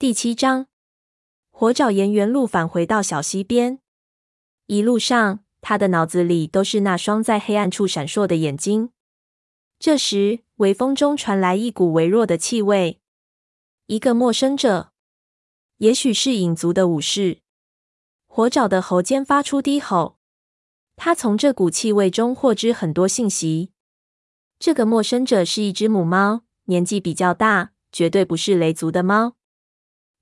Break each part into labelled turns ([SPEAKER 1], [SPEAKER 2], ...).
[SPEAKER 1] 第七章，火爪沿原路返回到小溪边，一路上，他的脑子里都是那双在黑暗处闪烁的眼睛。这时，微风中传来一股微弱的气味，一个陌生者，也许是影族的武士。火爪的喉间发出低吼，他从这股气味中获知很多信息。这个陌生者是一只母猫，年纪比较大，绝对不是雷族的猫。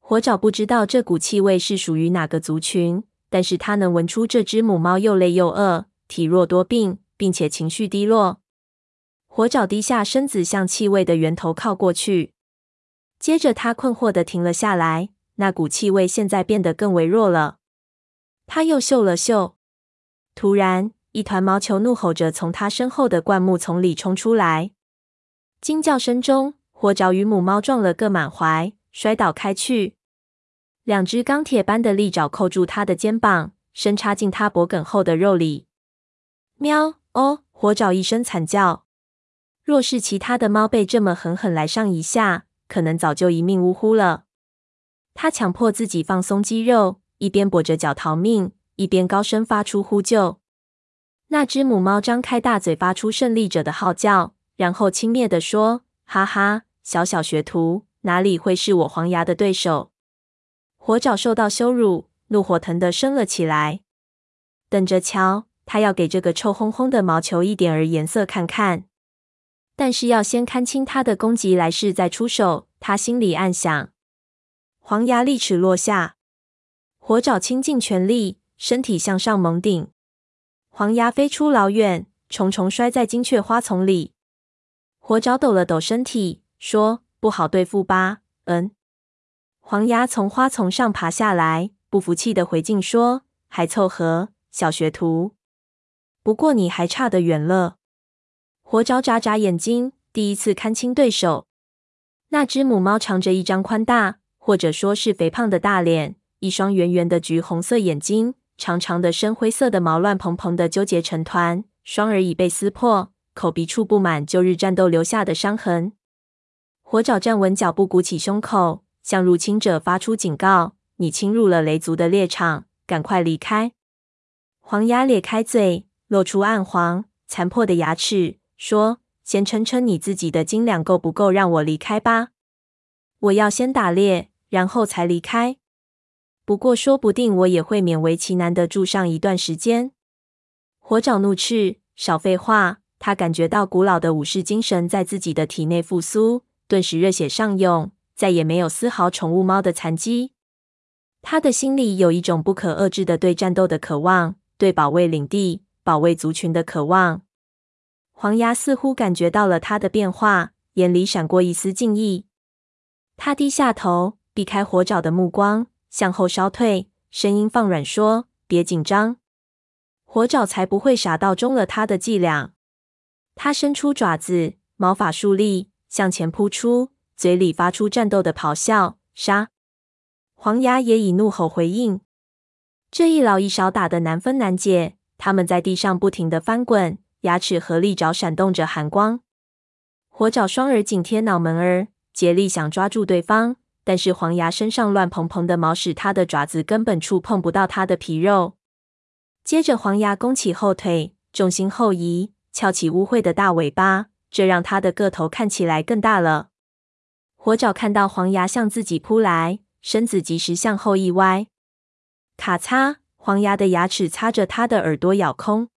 [SPEAKER 1] 火爪不知道这股气味是属于哪个族群，但是他能闻出这只母猫又累又饿，体弱多病，并且情绪低落。火爪低下身子，向气味的源头靠过去。接着，他困惑地停了下来。那股气味现在变得更微弱了。他又嗅了嗅，突然，一团毛球怒吼着从他身后的灌木丛里冲出来。惊叫声中，火爪与母猫撞了个满怀，摔倒开去。两只钢铁般的利爪扣住他的肩膀，深插进他脖梗后的肉里。喵！哦，火爪一声惨叫。若是其他的猫被这么狠狠来上一下，可能早就一命呜呼了。他强迫自己放松肌肉，一边跛着脚逃命，一边高声发出呼救。那只母猫张开大嘴，发出胜利者的号叫，然后轻蔑地说：“哈哈，小小学徒，哪里会是我黄牙的对手？”火爪受到羞辱，怒火腾地升了起来。等着瞧，他要给这个臭烘烘的毛球一点儿颜色看看。但是要先看清他的攻击来势再出手。他心里暗想。黄牙利齿落下，火爪倾尽全力，身体向上猛顶。黄牙飞出老远，重重摔在金雀花丛里。火爪抖了抖身体，说：“不好对付吧？”嗯。黄牙从花丛上爬下来，不服气的回敬说：“还凑合，小学徒。不过你还差得远了。”火爪眨眨眼睛，第一次看清对手。那只母猫长着一张宽大，或者说是肥胖的大脸，一双圆圆的橘红色眼睛，长长的深灰色的毛乱蓬蓬的纠结成团，双耳已被撕破，口鼻处布满旧日战斗留下的伤痕。火爪站稳脚步，鼓起胸口。向入侵者发出警告：“你侵入了雷族的猎场，赶快离开！”黄牙咧开嘴，露出暗黄残破的牙齿，说：“先称称你自己的斤两够不够让我离开吧？我要先打猎，然后才离开。不过，说不定我也会勉为其难的住上一段时间。”火爪怒斥：“少废话！”他感觉到古老的武士精神在自己的体内复苏，顿时热血上涌。再也没有丝毫宠物猫的残疾，他的心里有一种不可遏制的对战斗的渴望，对保卫领地、保卫族群的渴望。黄牙似乎感觉到了他的变化，眼里闪过一丝敬意。他低下头，避开火爪的目光，向后稍退，声音放软说：“别紧张，火爪才不会傻到中了他的伎俩。”他伸出爪子，毛发竖立，向前扑出。嘴里发出战斗的咆哮，杀！黄牙也以怒吼回应。这一老一少打得难分难解，他们在地上不停地翻滚，牙齿和利爪闪动着寒光。火爪双耳紧贴脑门儿，竭力想抓住对方，但是黄牙身上乱蓬蓬的毛使他的爪子根本触碰不到他的皮肉。接着，黄牙弓起后腿，重心后移，翘起污秽的大尾巴，这让他的个头看起来更大了。火爪看到黄牙向自己扑来，身子及时向后一歪，咔嚓！黄牙的牙齿擦着他的耳朵咬空。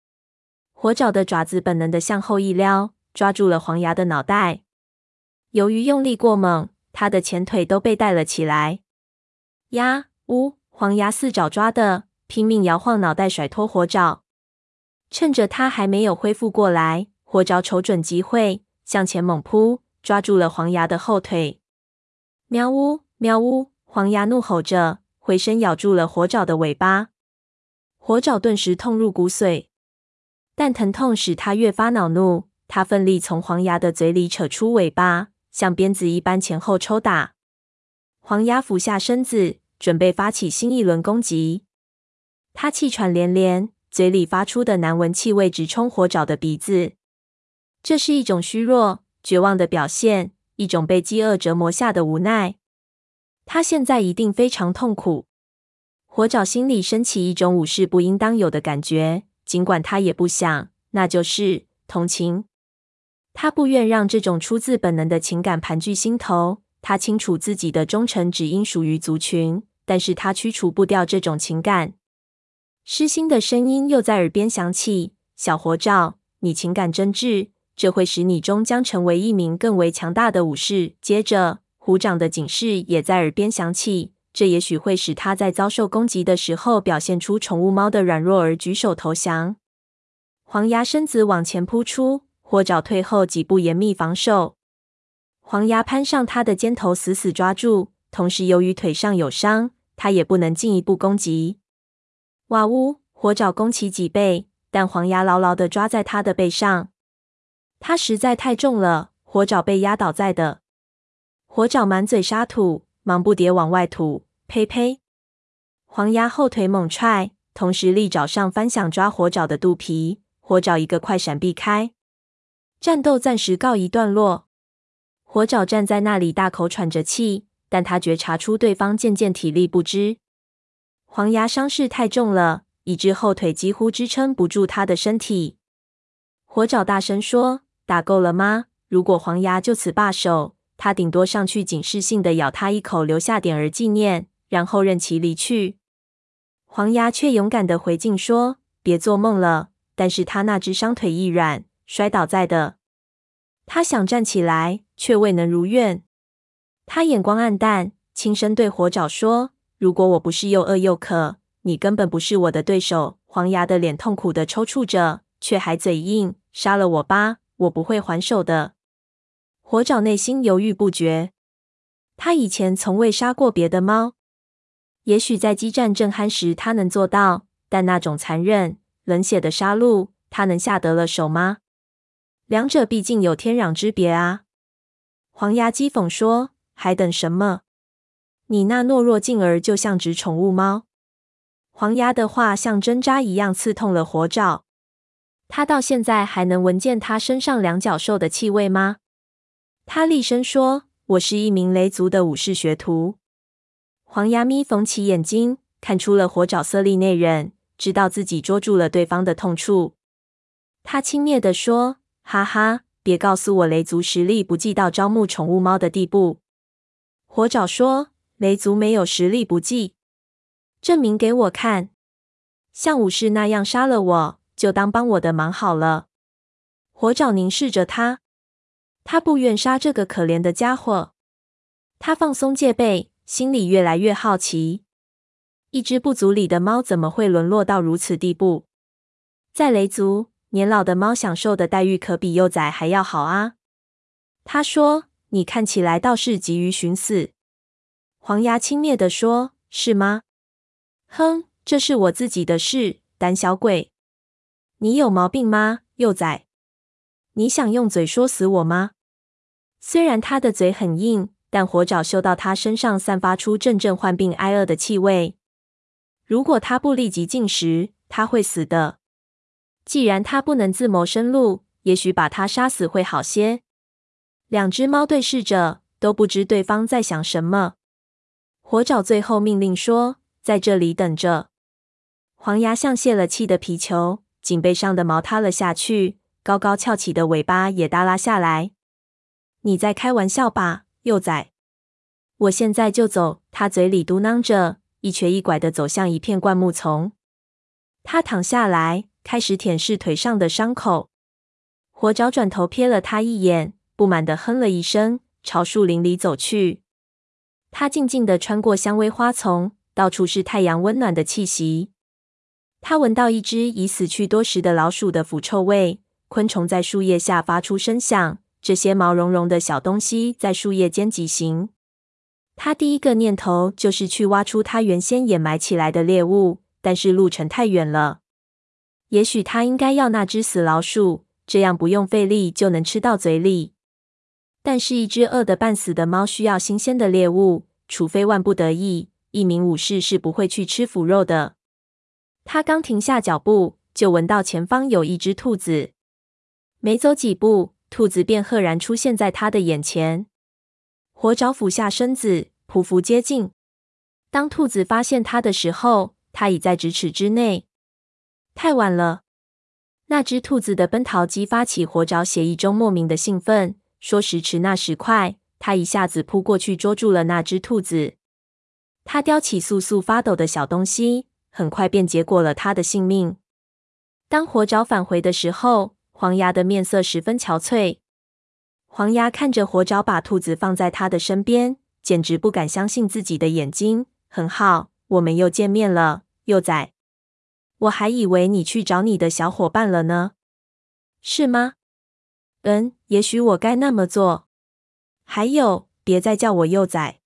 [SPEAKER 1] 火爪的爪子本能的向后一撩，抓住了黄牙的脑袋。由于用力过猛，他的前腿都被带了起来。呀呜！黄牙四爪抓的，拼命摇晃脑袋甩脱火爪。趁着他还没有恢复过来，火爪瞅准机会向前猛扑。抓住了黄牙的后腿，喵呜喵呜！黄牙怒吼着，回身咬住了火爪的尾巴。火爪顿时痛入骨髓，但疼痛使他越发恼怒。他奋力从黄牙的嘴里扯出尾巴，像鞭子一般前后抽打。黄牙俯下身子，准备发起新一轮攻击。他气喘连连，嘴里发出的难闻气味直冲火爪的鼻子。这是一种虚弱。绝望的表现，一种被饥饿折磨下的无奈。他现在一定非常痛苦。火爪心里升起一种武士不应当有的感觉，尽管他也不想，那就是同情。他不愿让这种出自本能的情感盘踞心头。他清楚自己的忠诚只应属于族群，但是他驱除不掉这种情感。失心的声音又在耳边响起：“小火爪，你情感真挚，这会使你终将成为一名更为强大的武士。”接着，虎掌的警示也在耳边响起：“这也许会使他在遭受攻击的时候表现出宠物猫的软弱而举手投降。”黄牙身子往前扑出，火爪退后几步，严密防守。黄牙攀上他的肩头，死死抓住。同时，由于腿上有伤，他也不能进一步攻击。哇呜！火爪攻起脊背，但黄牙牢牢地抓在他的背上。他实在太重了，火爪被压倒在的。火爪满嘴沙土，忙不迭往外吐。呸呸！黄牙后腿猛踹，同时利爪上翻想抓火爪的肚皮。火爪一个快闪避开，战斗暂时告一段落。火爪站在那里，大口喘着气，但他觉察出对方渐渐体力不支。黄牙伤势太重了，以致后腿几乎支撑不住他的身体。火爪大声说：“打够了吗？”如果黄牙就此罢手，他顶多上去警示性的咬他一口，留下点儿纪念，然后任其离去。黄牙却勇敢的回敬说：“别做梦了。”但是他那只伤腿一软，摔倒在的。他想站起来。却未能如愿。他眼光黯淡，轻声对火爪说：“如果我不是又饿又渴，你根本不是我的对手。”黄牙的脸痛苦的抽搐着，却还嘴硬：“杀了我吧，我不会还手的。”火爪内心犹豫不决。他以前从未杀过别的猫，也许在激战正酣时他能做到，但那种残忍、冷血的杀戮，他能下得了手吗？两者毕竟有天壤之别啊！黄牙讥讽说：“还等什么？你那懦弱劲儿就像只宠物猫。”黄牙的话像针扎一样刺痛了火爪。他到现在还能闻见他身上两脚兽的气味吗？他厉声说：“我是一名雷族的武士学徒。”黄牙咪缝起眼睛，看出了火爪色厉内荏，知道自己捉住了对方的痛处。他轻蔑地说：“哈哈。”别告诉我雷族实力不济到招募宠物猫的地步。火爪说：“雷族没有实力不济，证明给我看。像武士那样杀了我，就当帮我的忙好了。”火爪凝视着他，他不愿杀这个可怜的家伙。他放松戒备，心里越来越好奇：一只部族里的猫怎么会沦落到如此地步？在雷族。年老的猫享受的待遇可比幼崽还要好啊！他说：“你看起来倒是急于寻死。”黄牙轻蔑地说：“是吗？哼，这是我自己的事，胆小鬼！你有毛病吗，幼崽？你想用嘴说死我吗？”虽然他的嘴很硬，但火爪嗅到他身上散发出阵阵患病挨饿的气味。如果他不立即进食，他会死的。既然他不能自谋生路，也许把他杀死会好些。两只猫对视着，都不知对方在想什么。火爪最后命令说：“在这里等着。”黄牙像泄了气的皮球，颈背上的毛塌了下去，高高翘起的尾巴也耷拉下来。你在开玩笑吧，幼崽？我现在就走。他嘴里嘟囔着，一瘸一拐地走向一片灌木丛。他躺下来。开始舔舐腿上的伤口，火爪转头瞥了他一眼，不满地哼了一声，朝树林里走去。他静静地穿过蔷薇花丛，到处是太阳温暖的气息。他闻到一只已死去多时的老鼠的腐臭味，昆虫在树叶下发出声响，这些毛茸茸的小东西在树叶间疾行。他第一个念头就是去挖出他原先掩埋起来的猎物，但是路程太远了。也许他应该要那只死老鼠，这样不用费力就能吃到嘴里。但是，一只饿得半死的猫需要新鲜的猎物，除非万不得已，一名武士是不会去吃腐肉的。他刚停下脚步，就闻到前方有一只兔子。没走几步，兔子便赫然出现在他的眼前。火爪俯下身子，匍匐接近。当兔子发现它的时候，它已在咫尺之内。太晚了。那只兔子的奔逃激发起火爪血液中莫名的兴奋，说时迟那时快，它一下子扑过去捉住了那只兔子。它叼起簌簌发抖的小东西，很快便结果了他的性命。当火爪返回的时候，黄牙的面色十分憔悴。黄牙看着火爪把兔子放在他的身边，简直不敢相信自己的眼睛。很好，我们又见面了，幼崽。我还以为你去找你的小伙伴了呢，是吗？嗯，也许我该那么做。还有，别再叫我幼崽。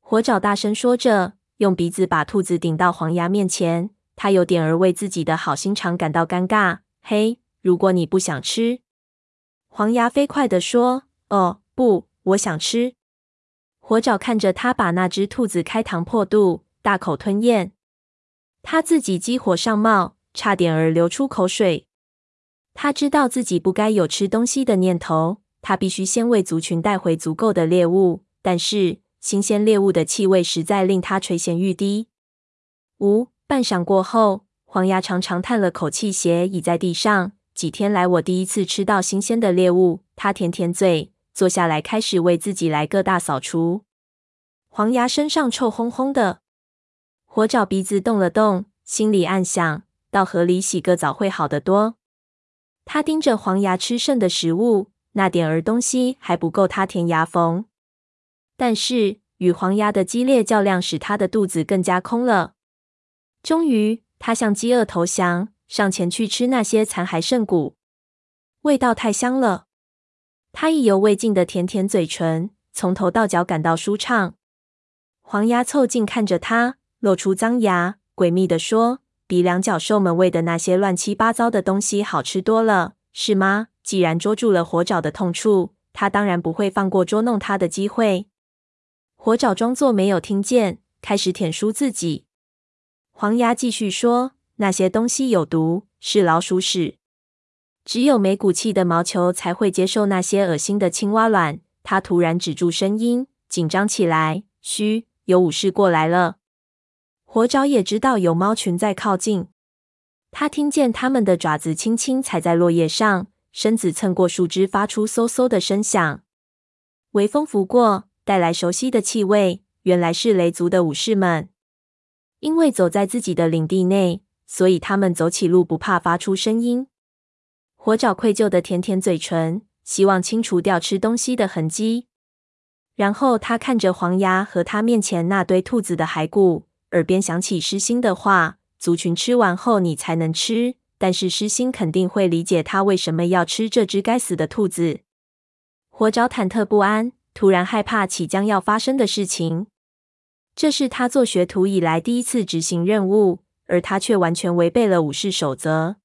[SPEAKER 1] 火爪大声说着，用鼻子把兔子顶到黄牙面前。他有点儿为自己的好心肠感到尴尬。嘿，如果你不想吃，黄牙飞快地说：“哦，不，我想吃。”火爪看着他把那只兔子开膛破肚，大口吞咽。他自己激火上冒，差点儿流出口水。他知道自己不该有吃东西的念头，他必须先为族群带回足够的猎物。但是新鲜猎物的气味实在令他垂涎欲滴。呜，半晌过后，黄牙长长叹了口气，斜倚在地上。几天来，我第一次吃到新鲜的猎物。他舔舔嘴，坐下来开始为自己来个大扫除。黄牙身上臭烘烘的。火爪鼻子动了动，心里暗想：到河里洗个澡会好得多。他盯着黄牙吃剩的食物，那点儿东西还不够他填牙缝。但是与黄鸭的激烈较量使他的肚子更加空了。终于，他向饥饿投降，上前去吃那些残骸剩骨，味道太香了。他意犹未尽的舔舔嘴唇，从头到脚感到舒畅。黄鸭凑近看着他。露出脏牙，诡秘地说：“比两脚兽们喂的那些乱七八糟的东西好吃多了，是吗？”既然捉住了火爪的痛处，他当然不会放过捉弄他的机会。火爪装作没有听见，开始舔书自己。黄牙继续说：“那些东西有毒，是老鼠屎。只有没骨气的毛球才会接受那些恶心的青蛙卵。”他突然止住声音，紧张起来：“嘘，有武士过来了。”火爪也知道有猫群在靠近，他听见它们的爪子轻轻踩在落叶上，身子蹭过树枝，发出嗖嗖的声响。微风拂过，带来熟悉的气味，原来是雷族的武士们。因为走在自己的领地内，所以他们走起路不怕发出声音。火爪愧疚的舔舔嘴唇，希望清除掉吃东西的痕迹。然后他看着黄牙和他面前那堆兔子的骸骨。耳边响起狮心的话：“族群吃完后，你才能吃。”但是狮心肯定会理解他为什么要吃这只该死的兔子。火爪忐忑不安，突然害怕起将要发生的事情。这是他做学徒以来第一次执行任务，而他却完全违背了武士守则。